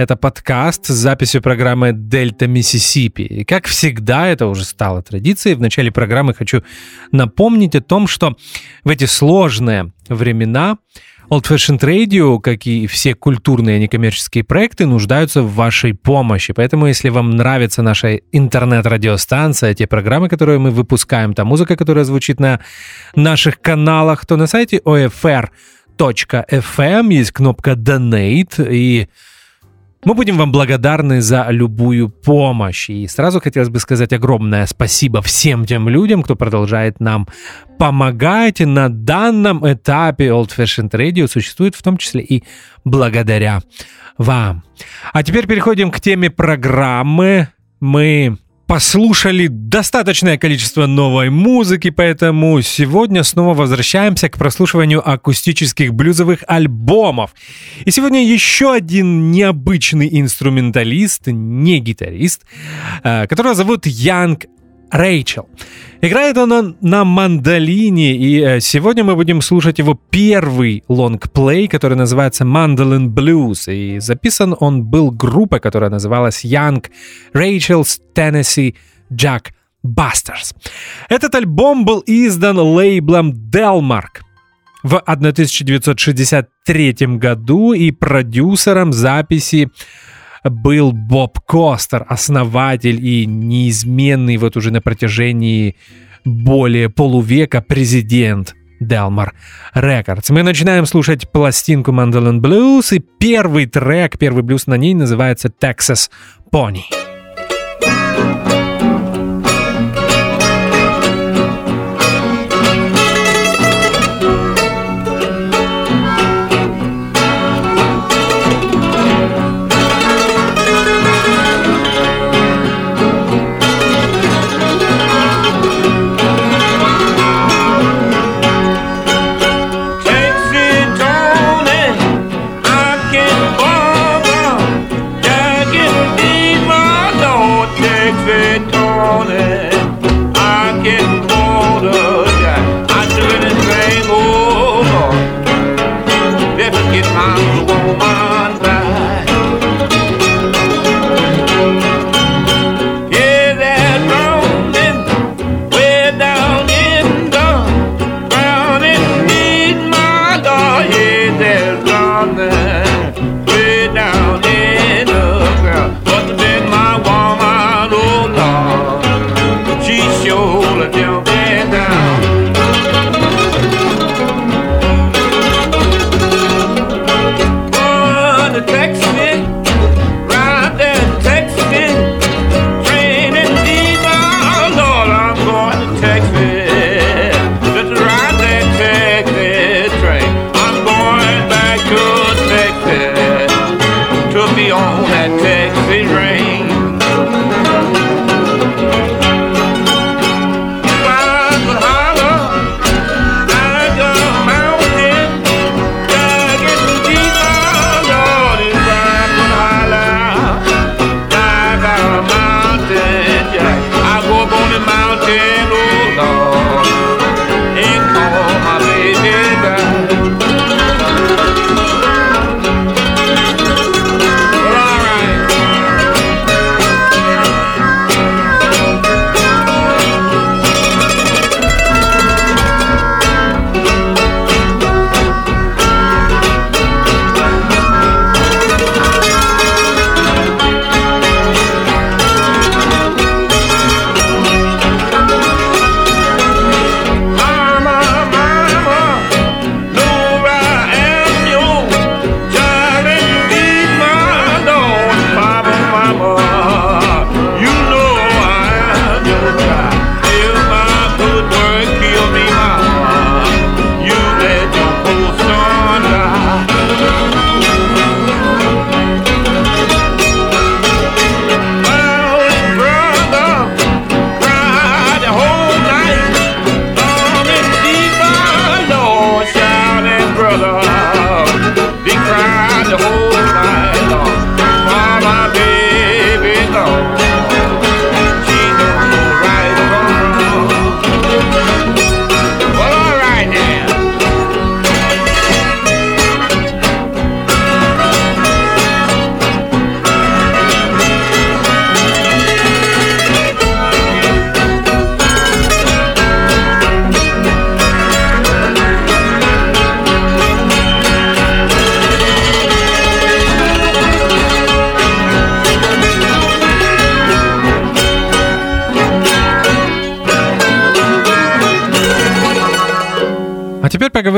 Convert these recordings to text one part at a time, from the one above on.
Это подкаст с записью программы «Дельта Миссисипи». И как всегда, это уже стало традицией. В начале программы хочу напомнить о том, что в эти сложные времена Old Fashioned Radio, как и все культурные некоммерческие проекты, нуждаются в вашей помощи. Поэтому, если вам нравится наша интернет-радиостанция, те программы, которые мы выпускаем, та музыка, которая звучит на наших каналах, то на сайте OFR.FM есть кнопка Donate, и мы будем вам благодарны за любую помощь. И сразу хотелось бы сказать огромное спасибо всем тем людям, кто продолжает нам помогать. На данном этапе Old Fashioned Radio существует в том числе и благодаря вам. А теперь переходим к теме программы. Мы послушали достаточное количество новой музыки, поэтому сегодня снова возвращаемся к прослушиванию акустических блюзовых альбомов. И сегодня еще один необычный инструменталист, не гитарист, э, которого зовут Янг Рэйчел. Играет он на мандолине, и э, сегодня мы будем слушать его первый лонгплей, который называется Mandolin Blues. И записан он был группой, которая называлась Young Rachel's Tennessee Jack Busters. Этот альбом был издан лейблом Delmark в 1963 году и продюсером записи был Боб Костер, основатель и неизменный вот уже на протяжении более полувека президент Delmar Records. Мы начинаем слушать пластинку Mandolin Blues, и первый трек, первый блюз на ней называется Texas Pony.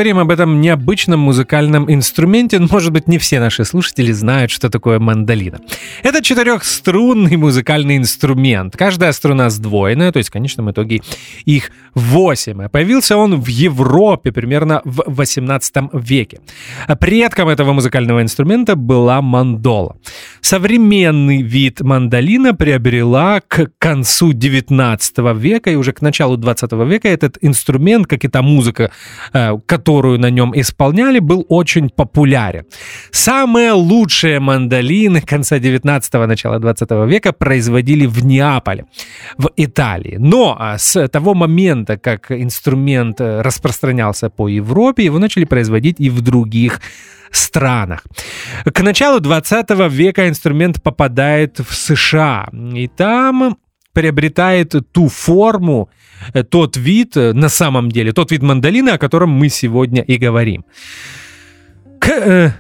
Поговорим об этом необычном музыкальном инструменте. Может быть, не все наши слушатели знают, что такое мандолина. Это четырехструнный музыкальный инструмент. Каждая струна сдвоенная, то есть в конечном итоге их восемь. Появился он в Европе примерно в 18 веке. Предком этого музыкального инструмента была мандола. Современный вид мандолина приобрела к концу 19 века и уже к началу 20 века этот инструмент, как и та музыка, э, которую на нем исполняли, был очень популярен. Самые лучшие мандолины конца 19-го, начала 20 века производили в Неаполе, в Италии. Но а, с того момента, как инструмент э, распространялся по Европе, его начали производить и в других странах. К началу 20 века инструмент попадает в США, и там приобретает ту форму, тот вид, э, на самом деле, тот вид мандолины, о котором мы сегодня и говорим. К э,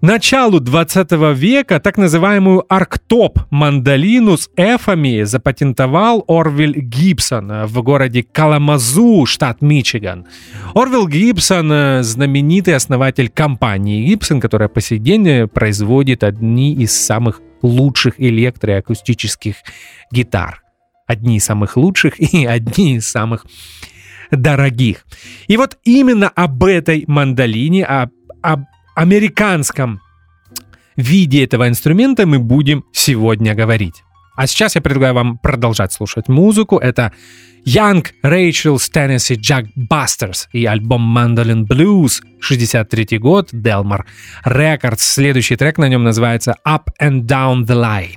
началу 20 века так называемую арктоп-мандолину с эфами запатентовал Орвиль Гибсон в городе Каламазу, штат Мичиган. Орвилл Гибсон — знаменитый основатель компании Гибсон, которая по сей день производит одни из самых лучших электроакустических гитар одни из самых лучших и одни из самых дорогих. И вот именно об этой мандолине, об, об американском виде этого инструмента мы будем сегодня говорить. А сейчас я предлагаю вам продолжать слушать музыку. Это Young Rachel's Tennessee Jack Busters и альбом Mandolin Blues, 63 год, Delmar Records. Следующий трек на нем называется Up and Down the Line.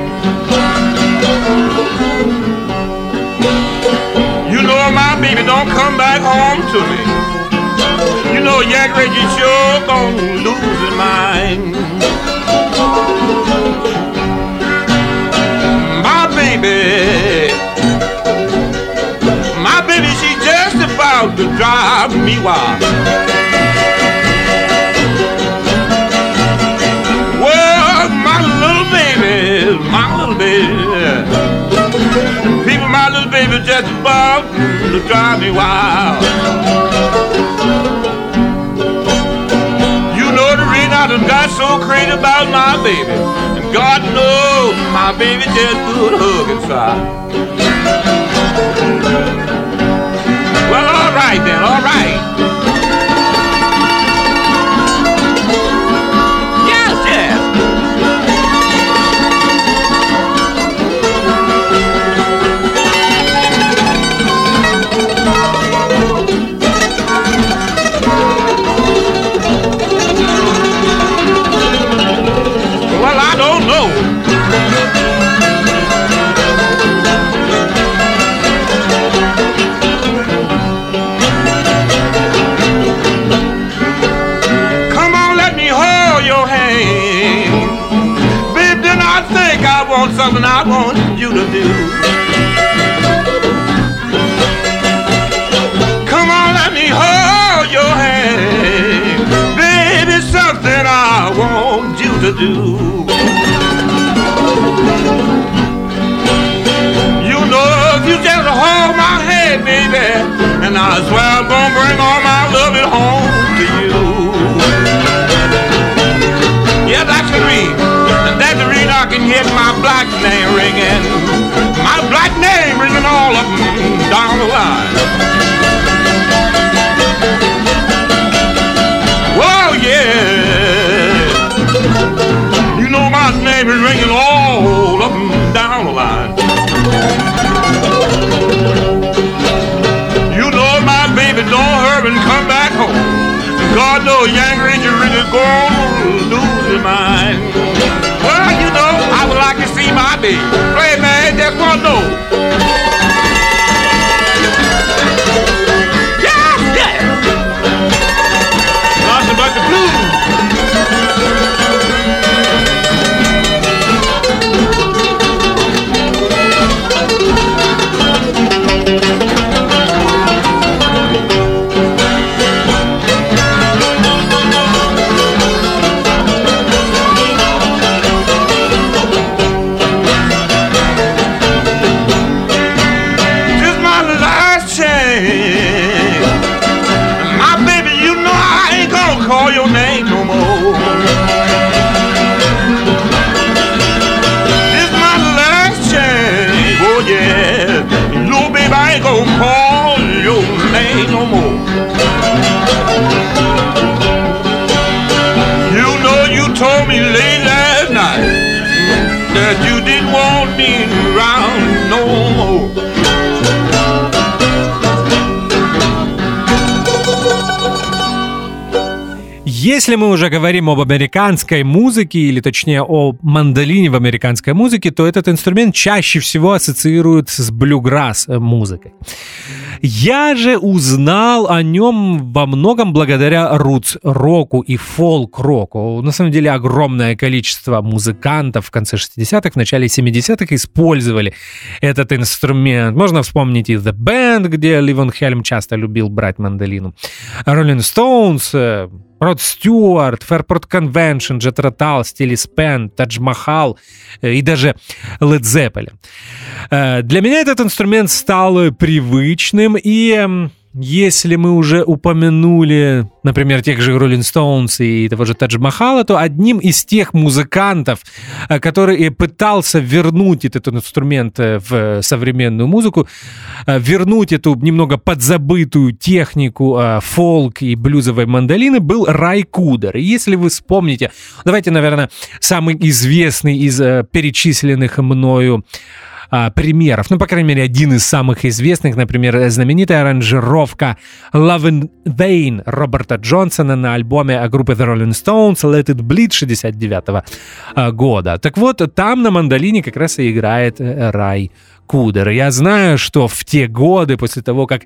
come back home to me. You know Yak Reggie sure gonna lose his mind. My baby, my baby, she just about to drive me wild. Well, my little baby, my little baby, people, my little baby just to drive me wild. You know the reason I done got so crazy about my baby. And God knows my baby just could hug inside. Well, all right then, all right. something I want you to do. Come on, let me hold your hand. Baby, something I want you to do. You know if you just hold my hand, baby, and I swear I'm gonna bring all my love home hear my black name ringing. My black name ringing all up down the line. Whoa, yeah. You know my name is ringing all up down the line. You know my baby don't hurry and come back home. God knows Young Ranger really lose his Play, man, that's what I know. Если мы уже говорим об американской музыке, или точнее о мандолине в американской музыке, то этот инструмент чаще всего ассоциируют с блюграсс музыкой. Я же узнал о нем во многом благодаря рутс-року и фолк-року. На самом деле огромное количество музыкантов в конце 60-х, в начале 70-х использовали этот инструмент. Можно вспомнить и The Band, где Ливон Хельм часто любил брать мандолину. Rolling Stones, Род Стюарт, Fairport Convention, Jet Rotal, Стили Спен, Тадж Махал и даже Led Zeppelin. Э, для меня этот инструмент стал привычным и если мы уже упомянули, например, тех же Rolling Stones и того же Тадж Махала, то одним из тех музыкантов, э, который пытался вернуть этот инструмент э, в современную музыку, э, вернуть эту немного подзабытую технику фолк и блюзовой мандолины, был Рай Кудер. И если вы вспомните, давайте, наверное, самый известный из перечисленных мною а, примеров. Ну, по крайней мере, один из самых известных, например, знаменитая аранжировка Love in Vain Роберта Джонсона на альбоме группы The Rolling Stones Let It Bleed 69 а, года. Так вот, там на мандолине как раз и играет э, Рай Кудер. Я знаю, что в те годы, после того, как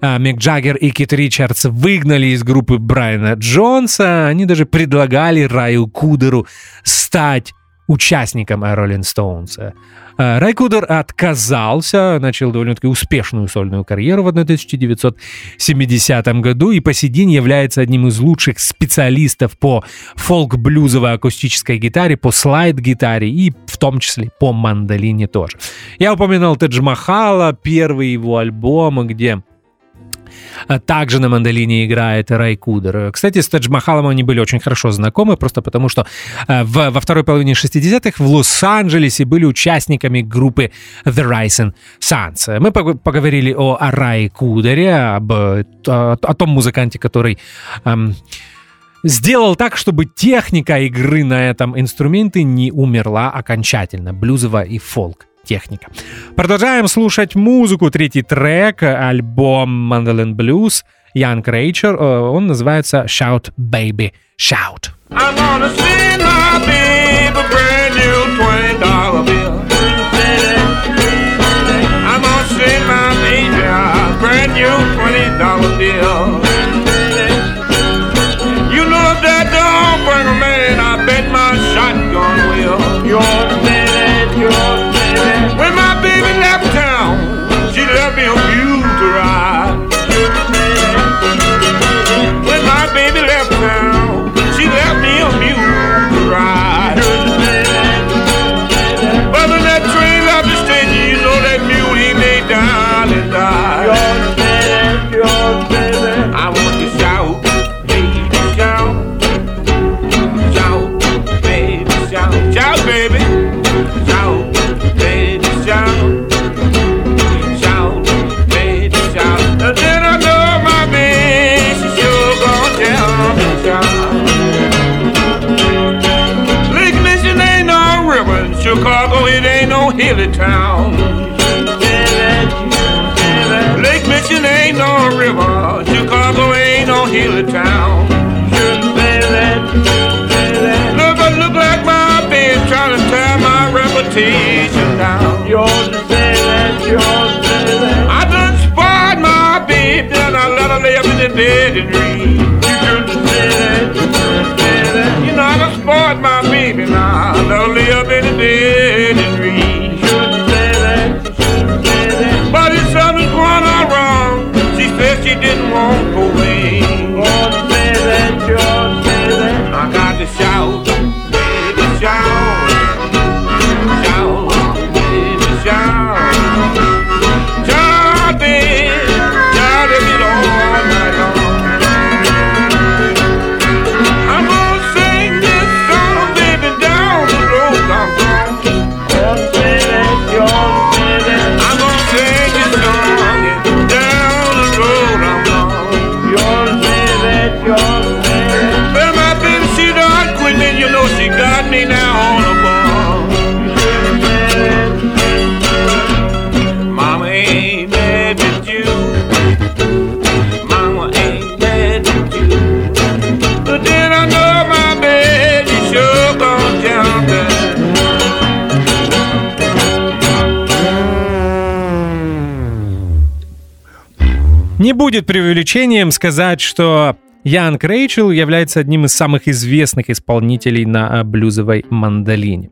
а, Мик Джаггер и Кит Ричардс выгнали из группы Брайана Джонса, они даже предлагали Раю Кудеру стать участником Rolling Stones. Райкудер отказался, начал довольно-таки успешную сольную карьеру в 1970 году и по сей день является одним из лучших специалистов по фолк-блюзовой акустической гитаре, по слайд-гитаре и в том числе по мандолине тоже. Я упоминал Тедж Махала, первый его альбом, где также на мандолине играет Рай Кудер. Кстати, с Тадж Махалом они были очень хорошо знакомы, просто потому что э, в, во второй половине 60-х в Лос-Анджелесе были участниками группы The Rising Suns. Мы поговорили о, о Рай Кудере, об, о, о том музыканте, который... Эм, сделал так, чтобы техника игры на этом инструменте не умерла окончательно, блюзовая и фолк техника. Продолжаем слушать музыку. Третий трек, альбом Mandolin Blues, Young Rachel. Э, он называется Shout Baby Shout. I'm gonna send my baby a brand new $20 bill. I'm gonna send my baby a brand new $20 bill. Dead and read. You could sit and you could sit and you know I done spoiled my baby now. I done lay in the dead and read. And and didn't want for me. Oh, say that, you say that. I got to shout. Не будет преувеличением сказать, что Янг Рейчел является одним из самых известных исполнителей на блюзовой мандолине.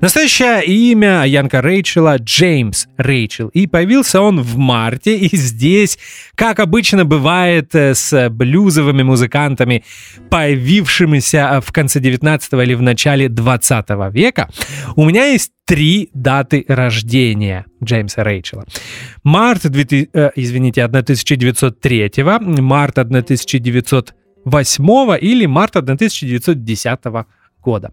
Настоящее имя Янка Рейчела Джеймс Рейчел. И появился он в марте. И здесь, как обычно бывает э, с блюзовыми музыкантами, появившимися в конце 19 или в начале 20 века, у меня есть три даты рождения Джеймса Рейчела. Март, 2000, э, извините, 1903, март 1908 или март 1910 года.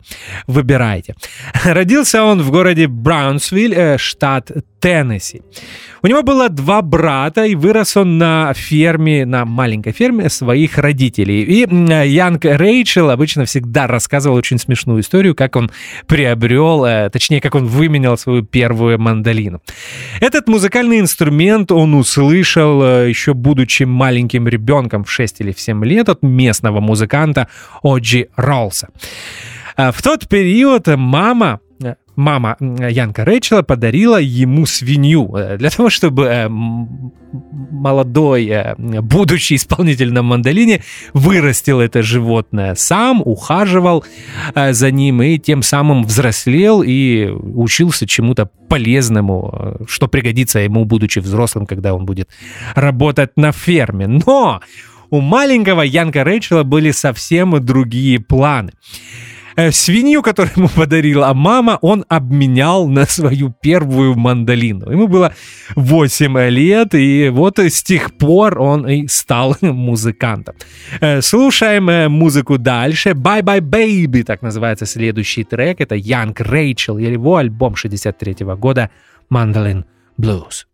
Выбирайте. Родился он в городе Браунсвилл, э, штат Теннесси. У него было два брата, и вырос он на ферме, на маленькой ферме своих родителей. И Янг Рейчел обычно всегда рассказывал очень смешную историю, как он приобрел, э, точнее, как он выменял свою первую мандолину. Этот музыкальный инструмент он услышал э, еще будучи маленьким ребенком в 6 или в 7 лет от местного музыканта Оджи Ролса. А в тот период мама мама Янка Рэйчела подарила ему свинью э, для того, чтобы э, молодой э, будущий исполнитель на мандолине вырастил это животное сам, ухаживал за ним и тем самым взрослел и учился чему-то полезному, что пригодится ему, будучи взрослым, когда он будет работать на ферме. Но у маленького Янка Рэйчела были совсем другие планы. Э, свинью, которую ему подарила мама, он обменял на свою первую мандолину. Ему было 8 лет, и вот с тех пор он и стал музыкантом. Э, слушаем э, музыку дальше. Bye Bye Baby, так называется следующий трек. Это Янг Рэйчел, его альбом 63 года «Mandolin Blues».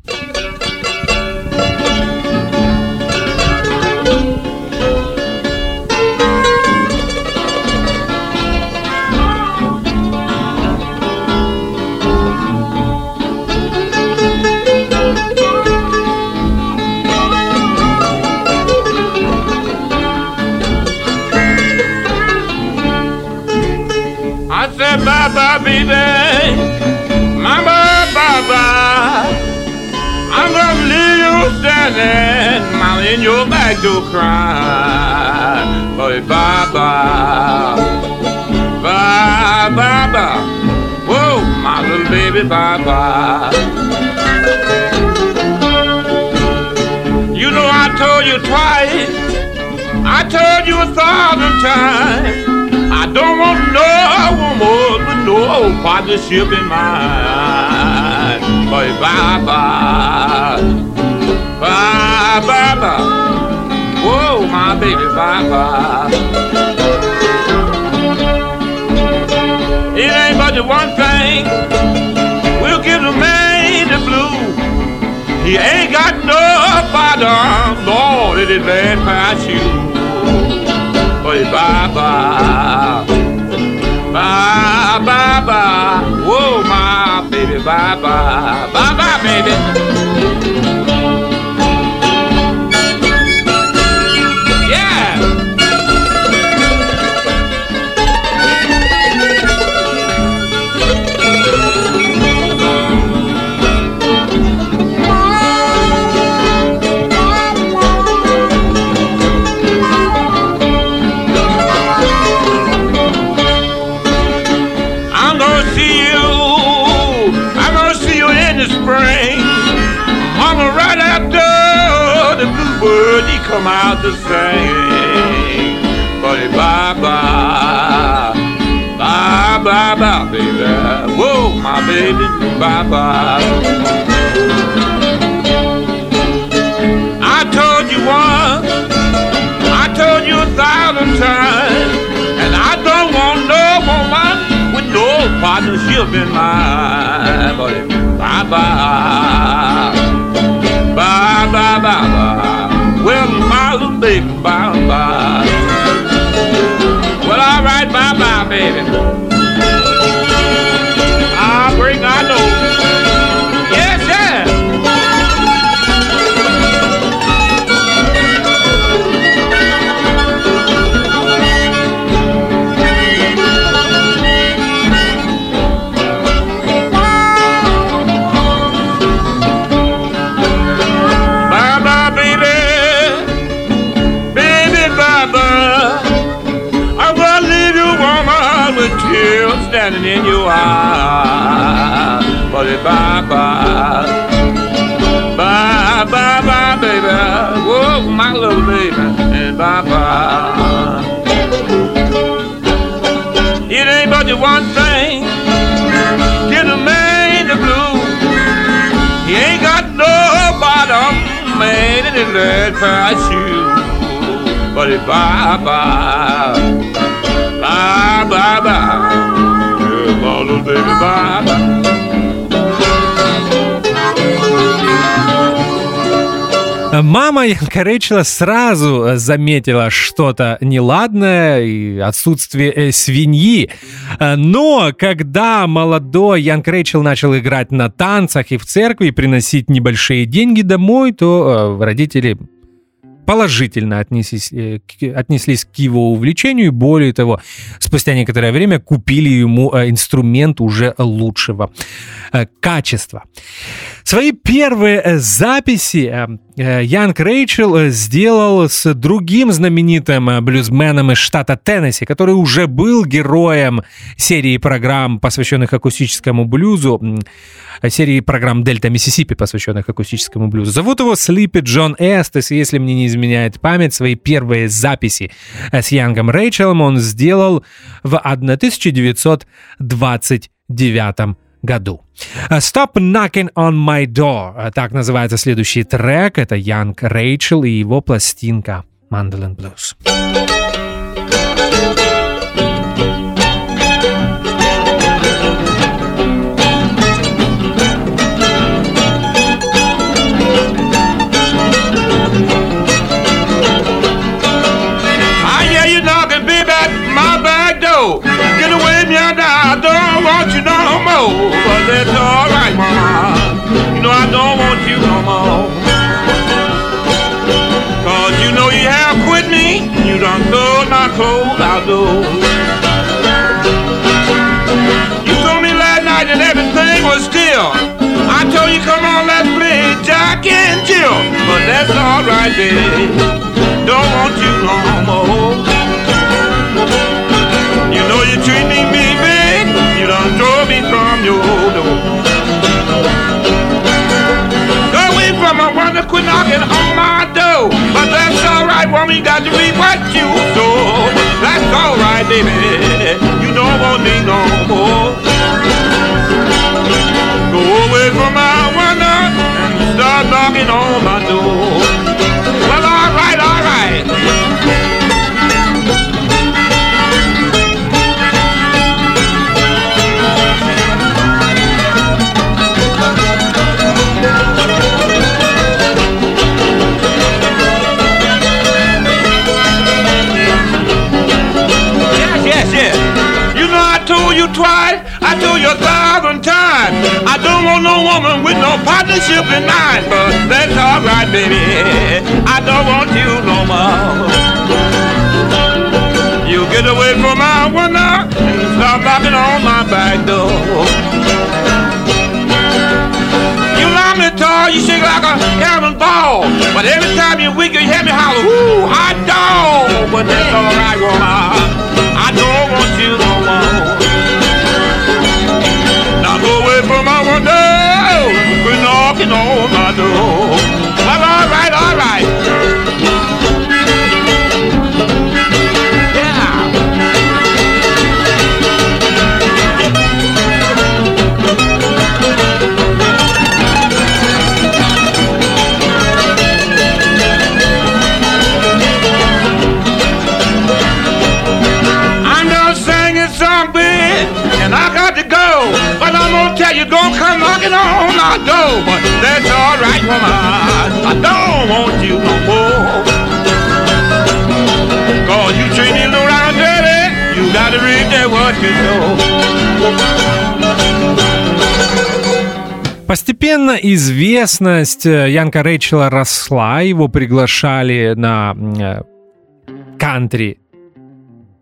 Bye, baby. Mama, bye. I'm gonna leave you standing, mama, in your back door crying. Boy. Bye, bye, bye. Whoa, my little baby, bye. You know I told you twice. I told you a thousand times. Don't want no more but no partnership in mine. Boy, bye bye. Bye bye bye. Whoa, my baby, bye bye. It ain't but the one thing we'll give the man the blue. He ain't got no bottom, Lord, it is bad past you. Bye-bye-bye. bye bye. To sing. But bye bye, bye bye bye, baby. Whoa, my baby, bye bye. I told you once, I told you a thousand times, and I don't want no woman with no partnership in mind. But bye baby, bye bye. Well, all right, bye bye, baby. lover. I will leave you, woman, with tears standing in your eyes. But if I bye, bye, bye, bye, baby. Whoa, my little baby, and bye, bye. It ain't but the one thing get a man the blue. He ain't got no bottom, man, in his red parachute. Bye bye, yeah, my little baby, bye. Мама Янка сразу заметила что-то неладное и отсутствие э, свиньи. Но когда молодой Рэйчел начал играть на танцах и в церкви, приносить небольшие деньги домой, то э, родители положительно отнеслись, э, отнеслись к его увлечению и более того, спустя некоторое время купили ему э, инструмент уже лучшего э, качества. Свои первые записи Янг Рэйчел сделал с другим знаменитым блюзменом из штата Теннесси, который уже был героем серии программ, посвященных акустическому блюзу серии программ «Дельта Миссисипи», посвященных акустическому блюзу. Зовут его Слипи Джон Эстес, если мне не изменяет память, свои первые записи с Янгом Рэйчелом он сделал в 1929 году. Stop Knocking on My Door. Так называется следующий трек. Это Янг Рэйчел и его пластинка Mandolin Blues. Outdoors. You told me last night that everything was still. I told you, come on, let's play Jack and Jill. But that's alright, baby. Don't want you no more. You know you treat me baby. You done drove me from your door. Go away from a wonder quit knocking on my door. But that's alright, woman, you got to read what you sow. That's alright, baby. You don't want me no more. Go away from my wonder and start knocking on my door. You twice, I told you a thousand times. I don't want no woman with no partnership in mind, but that's alright, baby. I don't want you no more. You get away from my window and start knocking on my back door. You love me tall, you shake like a cabin ball. But every time you wink, you hear me holler, hot dog. But that's alright, woman. I don't want you no more. down, knocking on my door. Knocking on my door. But that's all right, woman. I don't want you no more. Cause you treat me around dirty, you gotta read that what you know. Постепенно известность э, Янка Рэйчела росла, его приглашали на э, кантри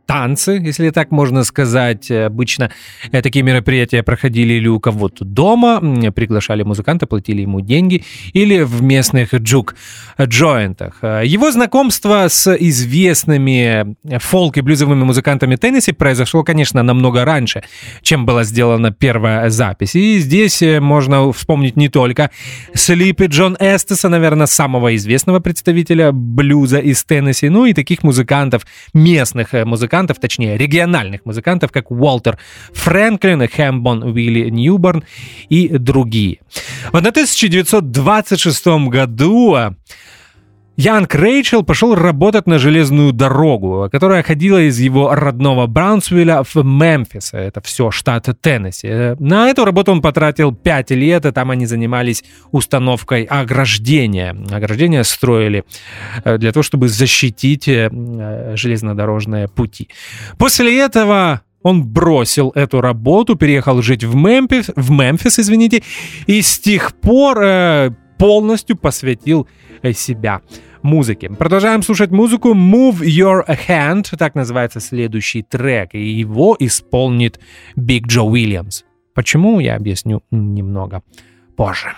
танцы, если так можно сказать. Обычно э, такие мероприятия проходили или у кого-то дома, приглашали музыканта, платили ему деньги, или в местных джук-джойнтах. Его знакомство с известными фолк- и блюзовыми музыкантами Теннесси произошло, конечно, намного раньше, чем была сделана первая запись. И здесь э, можно вспомнить не только Слипи Джон Эстеса, наверное, самого известного представителя блюза из Теннесси, ну и таких музыкантов, местных э, музыкантов, точнее, региональных музыкантов, как Уолтер Фрэнклин, Хэмбон Уилли Ньюборн и другие. В 1926 году Янг Рэйчел пошел работать на железную дорогу, которая ходила из его родного Браунсвилля в Мемфис. Это все штат Теннесси. На эту работу он потратил 5 лет, и там они занимались установкой ограждения. Ограждения строили э, для того, чтобы защитить э, железнодорожные пути. После этого он бросил эту работу, переехал жить в Мемфис, в Мемфис извините, и с тех пор э, полностью посвятил себя музыки. Продолжаем слушать музыку Move Your Hand, так называется следующий трек, и его исполнит Биг Джо Уильямс. Почему, я объясню немного позже.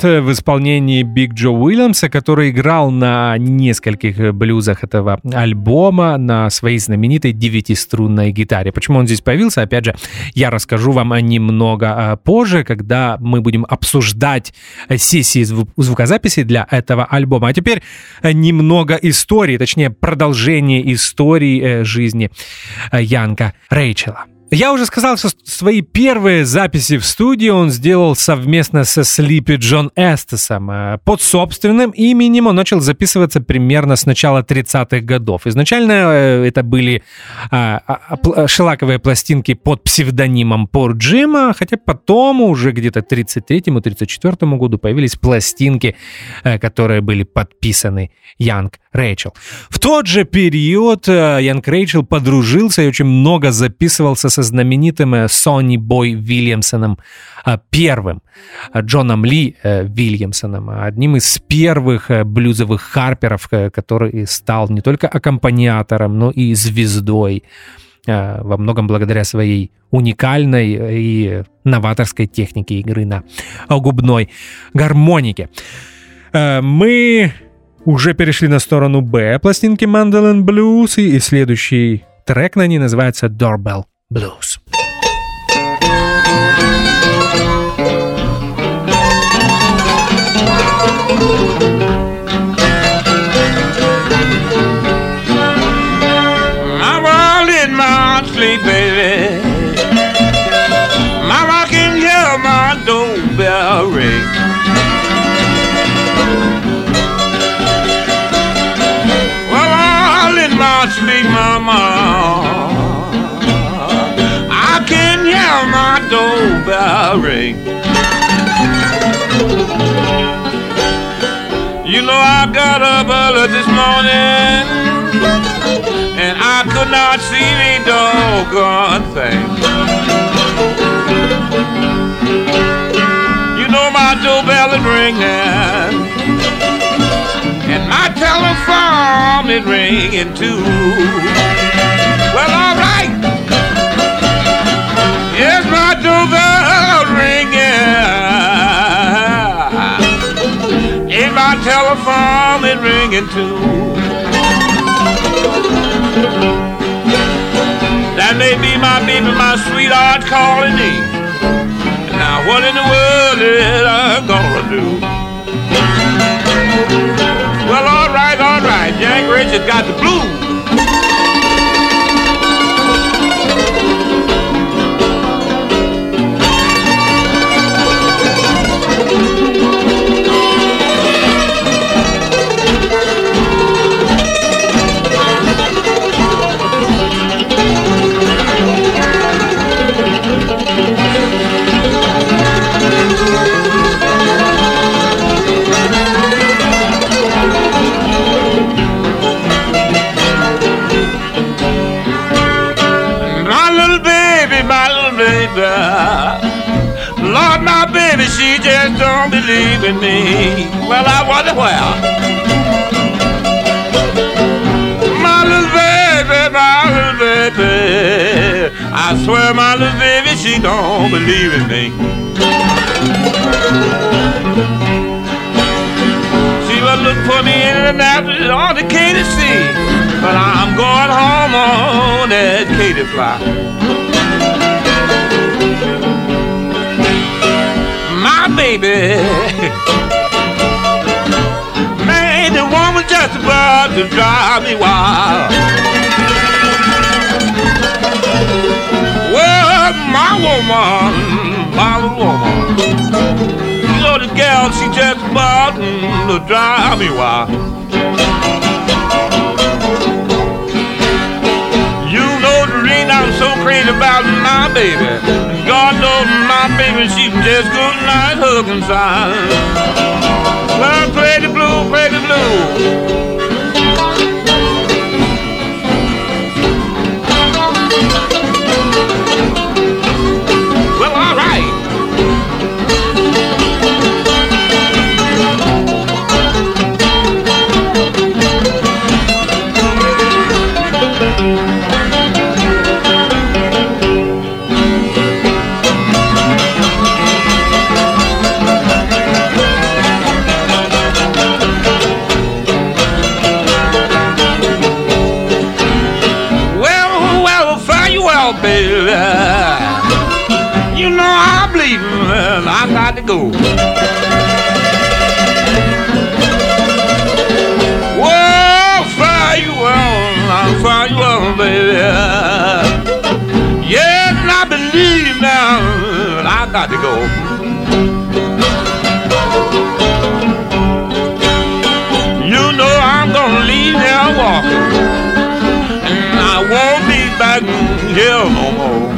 Hand в исполнении Биг Джо Уильямса, который играл на нескольких блюзах этого альбома на своей знаменитой девятиструнной гитаре. Почему он здесь появился, опять же, я расскажу вам немного а, позже, когда мы будем обсуждать сессии звукозаписи для этого альбома. А теперь немного истории, точнее продолжение истории э, жизни э, Янка Рэйчела. Я уже сказал, что свои первые записи в студии он сделал совместно со Слипи Джон Эстесом. Э, под собственным именем он начал записываться примерно с начала 30-х годов. Изначально э, это были а, а, а, шелаковые пластинки под псевдонимом Пор Джима, хотя потом уже где-то к 33-34 году появились пластинки, э, которые были подписаны Янг Рэйчел. В тот же период Янг Рэйчел подружился и очень много записывался со знаменитым э, Сонни Бой Вильямсоном э, первым, э, Джоном Ли Вильямсоном, одним из первых блюзовых харперов, который стал не только аккомпаниатором, но и звездой во многом благодаря своей уникальной и новаторской технике игры на губной гармонике. Мы уже перешли на сторону Б пластинки Mandolin Blues, и следующий трек на ней называется Doorbell Blues. Doorbell ring. You know I got up early this morning and I could not see the doggone thing. You know my doorbell is ringing and my telephone is ringing too. Well, all telephone is ringing too. That may be my baby, my sweetheart calling me. Now what in the world is I gonna do? Well, all right, all right. Jack Richards got the blues. In me. Well, I wonder where. My little baby, my little baby. I swear my little baby, she don't believe in me. She was looking for me in the Annapolis on the Katy Sea. But I'm going home on that Katy fly. My baby. Man, the woman just about to drive me wild. Well, my woman, my woman. You know the gal, she just about to drive me wild. So crazy about my baby. God knows my baby, she's just good night hugging sign. Well, play the blue, play the blue. Believe now I got to go. You know I'm gonna leave there walking, and I won't be back here no more.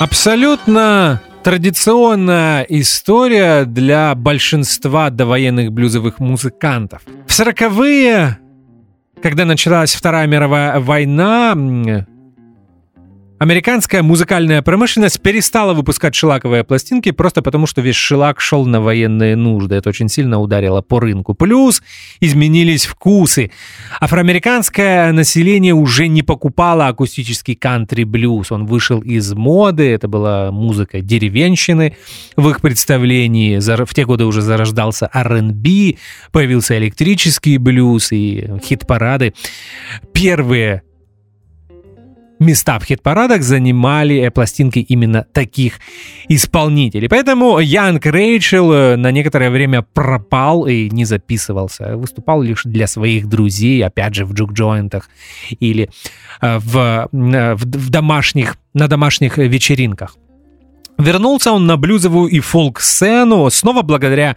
Абсолютно традиционная история для большинства довоенных блюзовых музыкантов. В сороковые, когда началась Вторая мировая война, Американская музыкальная промышленность перестала выпускать шелаковые пластинки просто потому, что весь шелак шел на военные нужды. Это очень сильно ударило по рынку. Плюс изменились вкусы. Афроамериканское население уже не покупало акустический кантри-блюз. Он вышел из моды. Это была музыка деревенщины в их представлении. В те годы уже зарождался R&B, появился электрический блюз и хит-парады. Первые места в хит-парадах занимали э, пластинки именно таких исполнителей. Поэтому Янг Рэйчел на некоторое время пропал и не записывался. Выступал лишь для своих друзей, опять же, в джук-джойнтах или э, в, э, в, в домашних, на домашних вечеринках. Вернулся он на блюзовую и фолк-сцену снова благодаря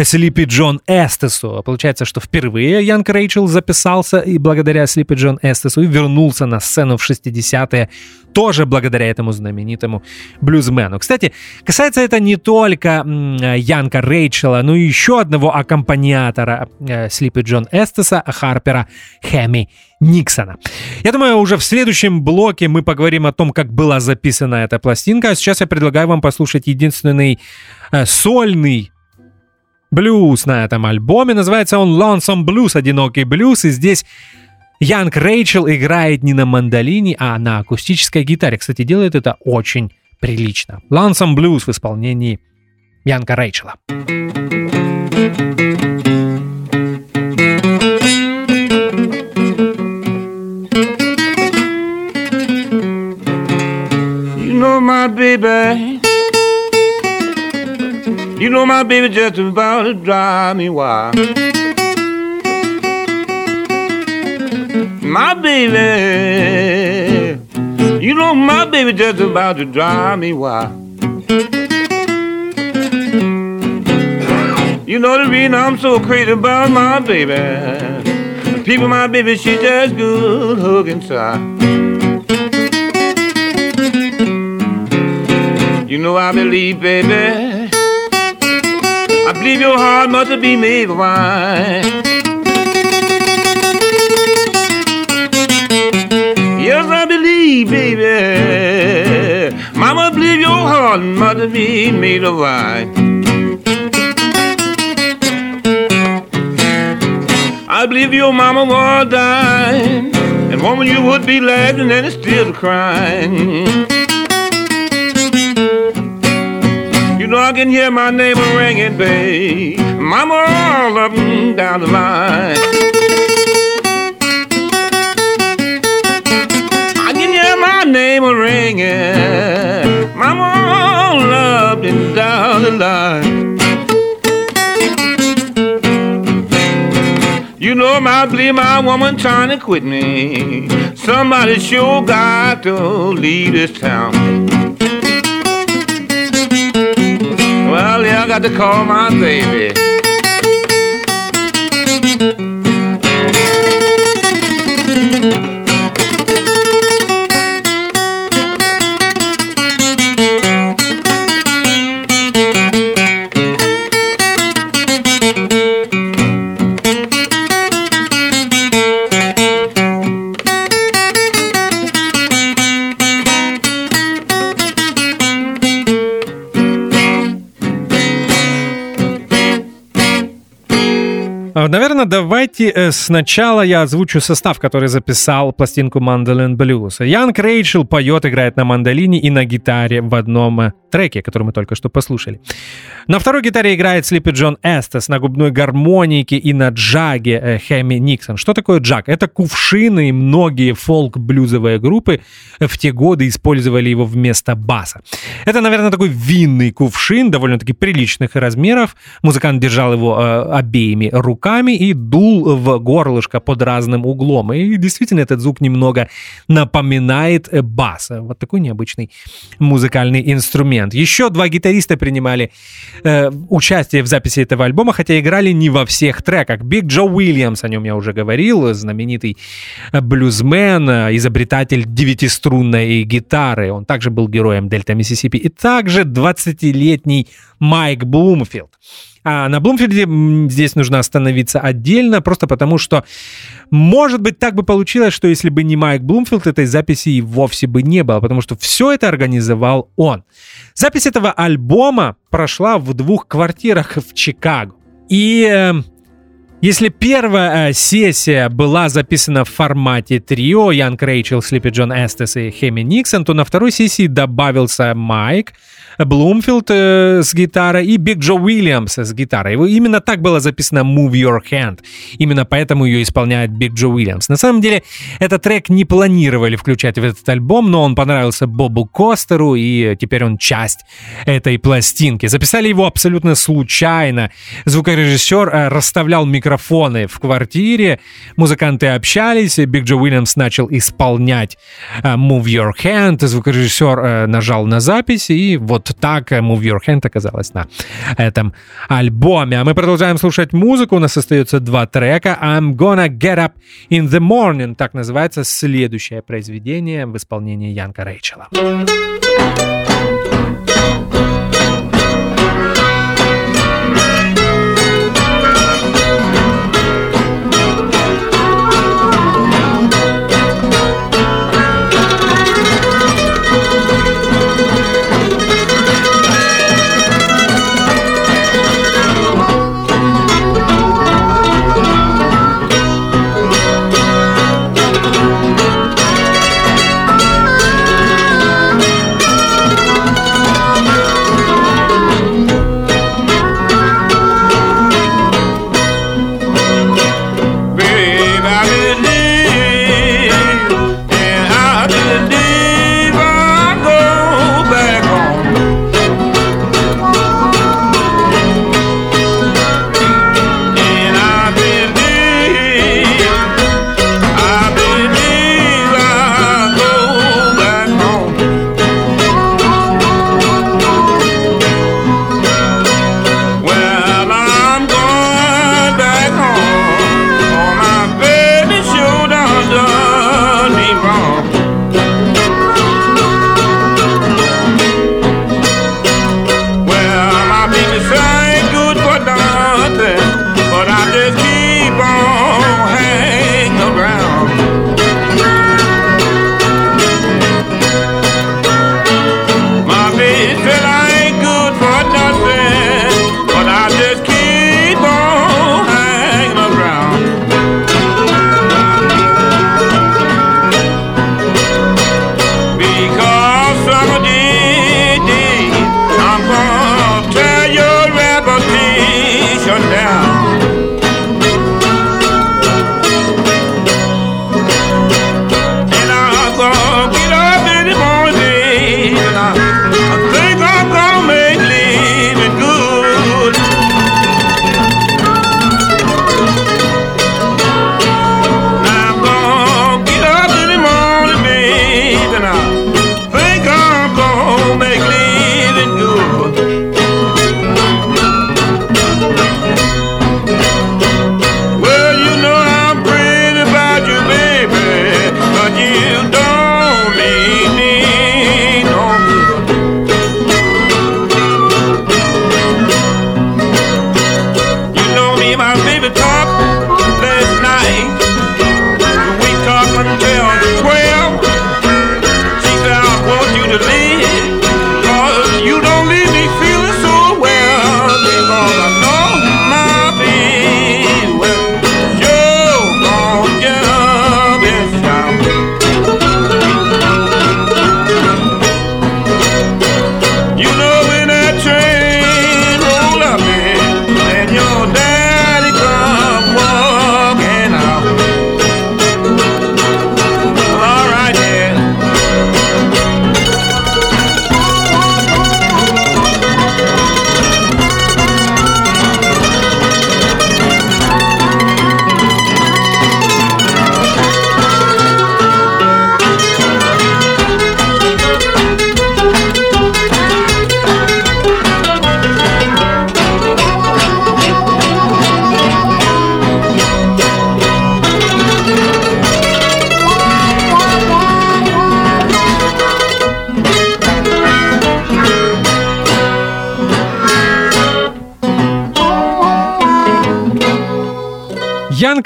Слипи Джон Эстесу. Получается, что впервые Янг Рэйчел записался и благодаря Слипи Джон Эстесу и вернулся на сцену в 60-е тоже благодаря этому знаменитому блюзмену. Кстати, касается это не только Янка Рэйчела, но и еще одного аккомпаниатора Слипи Джон Эстеса, Харпера Хэмми Никсона. Я думаю, уже в следующем блоке мы поговорим о том, как была записана эта пластинка. А сейчас я предлагаю вам послушать единственный э, сольный блюз на этом альбоме. Называется он Lonesome Blues, одинокий блюз. И здесь Янг Рэйчел играет не на мандолине, а на акустической гитаре. Кстати, делает это очень прилично. Lonesome Blues в исполнении Янга Рэйчела. You my baby. You know my baby just about to drive me wild. My baby. You know my baby just about to drive me wild. You know the reason I'm so crazy about my baby. People, my baby, she just good hook inside. You know I believe, baby. I believe your heart must be made of wine. Yes, I believe, baby. Mama, believe your heart must be made of wine. I believe your mama was dying, and woman, you would be laughing and then still crying. Know I can hear my neighbor ringing, babe. Mama all up and down the line. I can hear my neighbor ringing. Mama all up down the line. You know I believe my woman trying to quit me. Somebody sure got to leave this town. Well, yeah, I got to call my baby. Наверное, давайте э, сначала я озвучу состав, который записал пластинку Mandolin Blues. Янг Рейчел поет, играет на мандолине и на гитаре в одном э, треке, который мы только что послушали. На второй гитаре играет Слиппи Джон Эстес, на губной гармонике и на джаге э, Хэмми Никсон. Что такое джаг? Это кувшины, и многие фолк-блюзовые группы в те годы использовали его вместо баса. Это, наверное, такой винный кувшин, довольно-таки приличных размеров. Музыкант держал его э, обеими руками и дул в горлышко под разным углом. И действительно этот звук немного напоминает бас. Вот такой необычный музыкальный инструмент. Еще два гитариста принимали э, участие в записи этого альбома, хотя играли не во всех треках. Биг Джо Уильямс, о нем я уже говорил, знаменитый блюзмен, изобретатель девятиструнной гитары. Он также был героем Дельта Миссисипи. И также 20-летний Майк Блумфилд. А на Блумфилде здесь нужно остановиться отдельно, просто потому что, может быть, так бы получилось, что если бы не Майк Блумфилд, этой записи и вовсе бы не было, потому что все это организовал он. Запись этого альбома прошла в двух квартирах в Чикаго. И э, если первая э, сессия была записана в формате трио Янг Рейчел, Слиппи Джон Эстес и Хеми Никсон, то на второй сессии добавился Майк, Блумфилд э, с гитарой и Биг Джо Уильямс с гитарой. Именно так было записано Move Your Hand. Именно поэтому ее исполняет Биг Джо Уильямс. На самом деле, этот трек не планировали включать в этот альбом, но он понравился Бобу Костеру, и теперь он часть этой пластинки. Записали его абсолютно случайно. Звукорежиссер э, расставлял микрофоны в квартире, музыканты общались, Биг Джо Уильямс начал исполнять э, Move Your Hand, звукорежиссер э, нажал на запись, и вот так Move Your Hand оказалась на этом альбоме. А мы продолжаем слушать музыку. У нас остается два трека. I'm Gonna Get Up in the Morning. Так называется следующее произведение в исполнении Янка Рейчела. Янг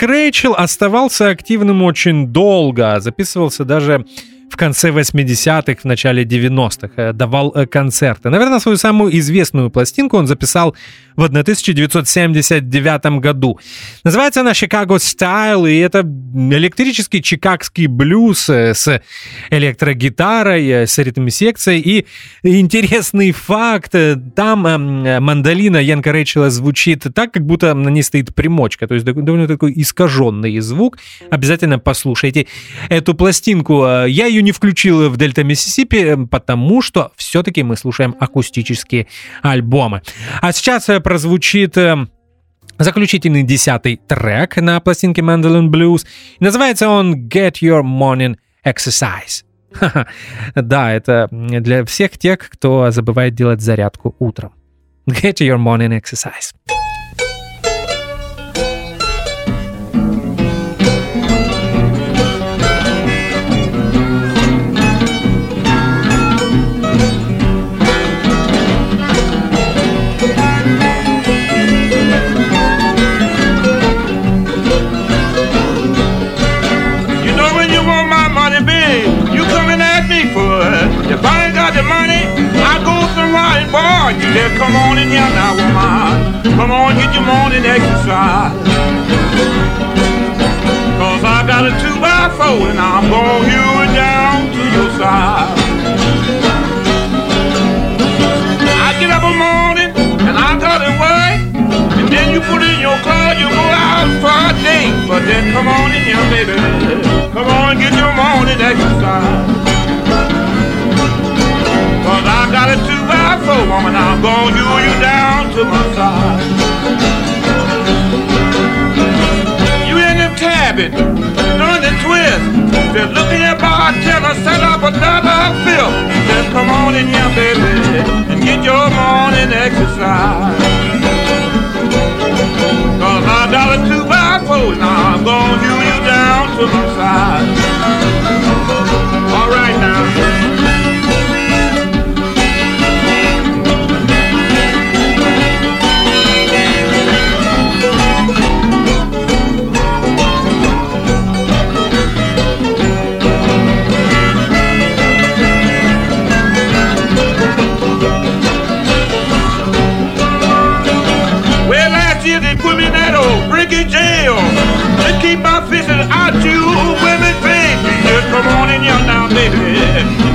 Рэйчел оставался активным очень долго, записывался даже в конце 80-х, в начале 90-х, э, давал э, концерты. Наверное, свою самую известную пластинку он записал в 1979 году. Называется она «Chicago Style», и это электрический чикагский блюз э, с электрогитарой, с ритм-секцией. И интересный факт, там мандолина Янка Рэйчела звучит так, как будто на ней стоит примочка, то есть довольно такой искаженный звук. Обязательно послушайте эту пластинку. Я ее не включил в Дельта Миссисипи, э, потому что все-таки мы слушаем акустические альбомы. А сейчас э, прозвучит э, заключительный десятый трек на пластинке Mandolin Blues. Называется он Get Your Morning Exercise. Да, это для всех тех, кто забывает делать зарядку утром. Get your morning exercise. Yeah, come on in here now, woman. Come on, get your morning exercise. Cause I got a two by four and I'm hew it down to your side. I get up in the morning and I got to work. And then you put in your car, you go out for a date. But then come on in here, baby. Come on, get your morning exercise. Cause I got a two four, woman, I'm gonna do you down to my side. You in them cabin, doing the twist. Just looking at bartender, set up another fill. Just come on in here, baby, and get your morning exercise. Cause got a two by four, now I'm gonna do you down to my side. Baby.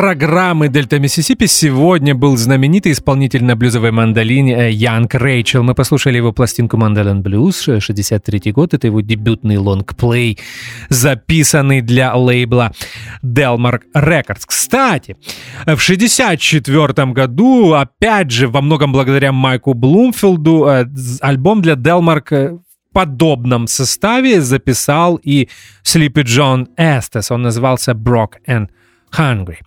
Программы «Дельта Миссисипи» сегодня был знаменитый исполнитель на блюзовой мандолине э, Янг Рэйчел. Мы послушали его пластинку «Мандолин Блюз», 63 год. Это его дебютный лонгплей, записанный для лейбла Delmark Records. Кстати, в 64 году, опять же, во многом благодаря Майку Блумфилду, э, альбом для Delmark э, подобном составе записал и Слипи Джон Эстес. Он назывался «Brock and Hungry.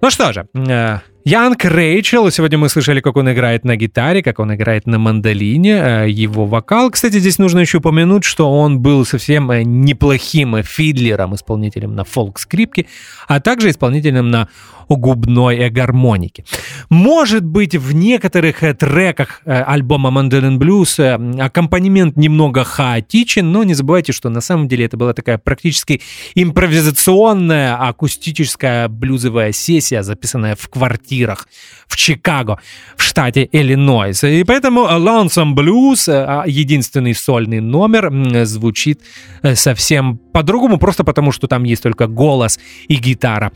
Ну что же, э, Янг Рэйчел. Сегодня мы слышали, как он играет на гитаре, как он играет на мандолине, э, его вокал. Кстати, здесь нужно еще упомянуть, что он был совсем э, неплохим фидлером, исполнителем на фолк-скрипке, а также исполнителем на губной гармоники. Может быть, в некоторых треках альбома Mandolin Blues аккомпанемент немного хаотичен, но не забывайте, что на самом деле это была такая практически импровизационная акустическая блюзовая сессия, записанная в квартире квартирах в Чикаго, в штате Иллинойс. И поэтому Lonesome Blues, э, единственный сольный номер, звучит э, совсем по-другому, просто потому что там есть только голос и гитара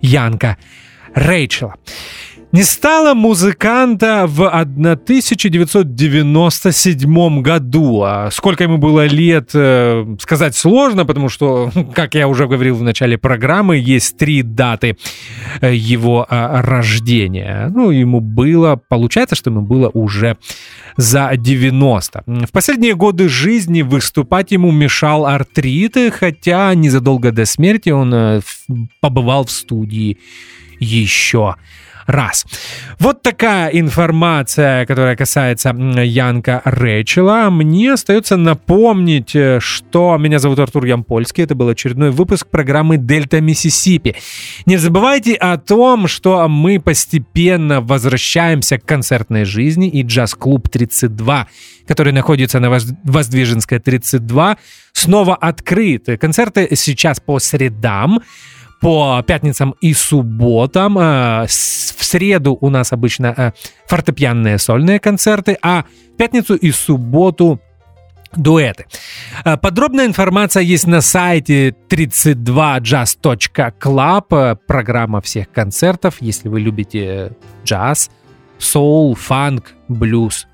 Янка Рэйчела. Не стало музыканта в 1997 году. А сколько ему было лет, э, сказать сложно, потому что, как я уже говорил в начале программы, есть три даты э, его а, рождения. Ну, ему было, получается, что ему было уже за 90. В последние годы жизни выступать ему мешал артрит, хотя незадолго до смерти он э, побывал в студии еще раз. Вот такая информация, которая касается Янка Рэчела. Мне остается напомнить, э, что меня зовут Артур Ямпольский. Это был очередной выпуск программы «Дельта Миссисипи». Не забывайте о том, что мы постепенно возвращаемся к концертной жизни и джаз-клуб 32 который находится на Воздвиженской 32, снова открыт. Концерты сейчас по средам по пятницам и субботам. Э, в среду у нас обычно э, фортепианные сольные концерты, а пятницу и субботу дуэты. Э, подробная информация есть на сайте 32jazz.club, программа всех концертов, если вы любите джаз, соул, фанк, блюз,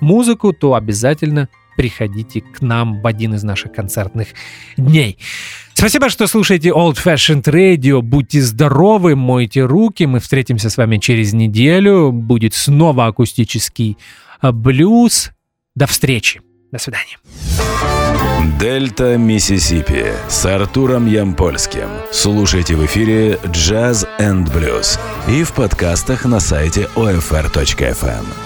музыку, то обязательно приходите к нам в один из наших концертных дней. Спасибо, что слушаете Old Fashioned Radio. Будьте здоровы, мойте руки. Мы встретимся с вами через неделю. Будет снова акустический а, блюз. До встречи. До свидания. Дельта Миссисипи с Артуром Ямпольским. Слушайте в эфире Jazz and Blues и в подкастах на сайте OFR.FM.